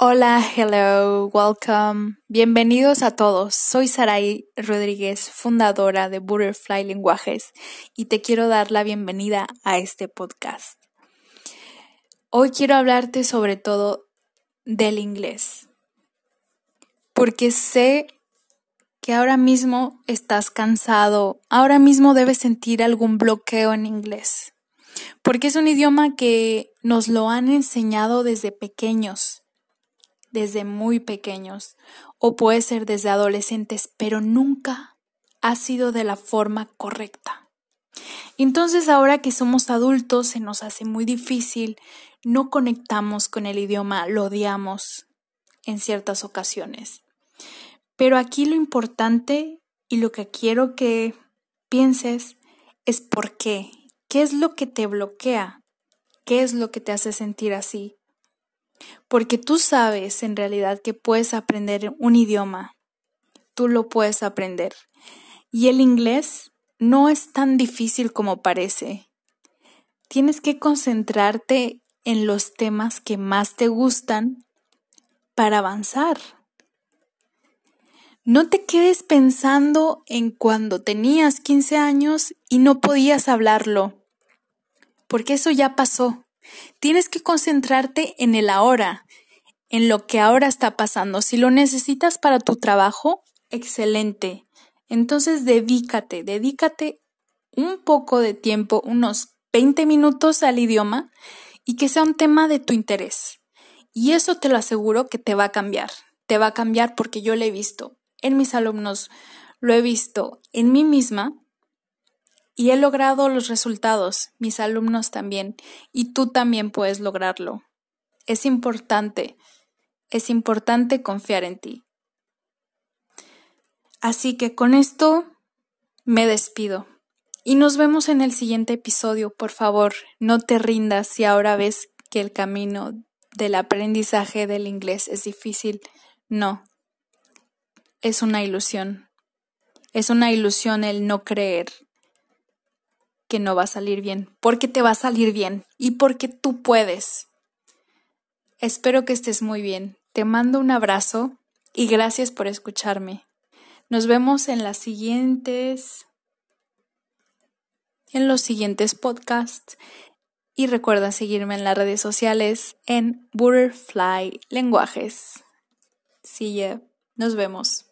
Hola, hello, welcome. Bienvenidos a todos. Soy Sarai Rodríguez, fundadora de Butterfly Lenguajes, y te quiero dar la bienvenida a este podcast. Hoy quiero hablarte sobre todo del inglés, porque sé que ahora mismo estás cansado, ahora mismo debes sentir algún bloqueo en inglés, porque es un idioma que nos lo han enseñado desde pequeños desde muy pequeños o puede ser desde adolescentes, pero nunca ha sido de la forma correcta. Entonces ahora que somos adultos se nos hace muy difícil, no conectamos con el idioma, lo odiamos en ciertas ocasiones. Pero aquí lo importante y lo que quiero que pienses es por qué, qué es lo que te bloquea, qué es lo que te hace sentir así porque tú sabes en realidad que puedes aprender un idioma, tú lo puedes aprender. Y el inglés no es tan difícil como parece. Tienes que concentrarte en los temas que más te gustan para avanzar. No te quedes pensando en cuando tenías 15 años y no podías hablarlo, porque eso ya pasó. Tienes que concentrarte en el ahora, en lo que ahora está pasando. Si lo necesitas para tu trabajo, excelente. Entonces dedícate, dedícate un poco de tiempo, unos 20 minutos al idioma y que sea un tema de tu interés. Y eso te lo aseguro que te va a cambiar. Te va a cambiar porque yo lo he visto en mis alumnos, lo he visto en mí misma y he logrado los resultados, mis alumnos también, y tú también puedes lograrlo. Es importante, es importante confiar en ti. Así que con esto me despido. Y nos vemos en el siguiente episodio. Por favor, no te rindas si ahora ves que el camino del aprendizaje del inglés es difícil. No, es una ilusión. Es una ilusión el no creer que no va a salir bien, porque te va a salir bien y porque tú puedes. Espero que estés muy bien. Te mando un abrazo y gracias por escucharme. Nos vemos en las siguientes en los siguientes podcasts y recuerda seguirme en las redes sociales en Butterfly Lenguajes. Sí, ya. Nos vemos.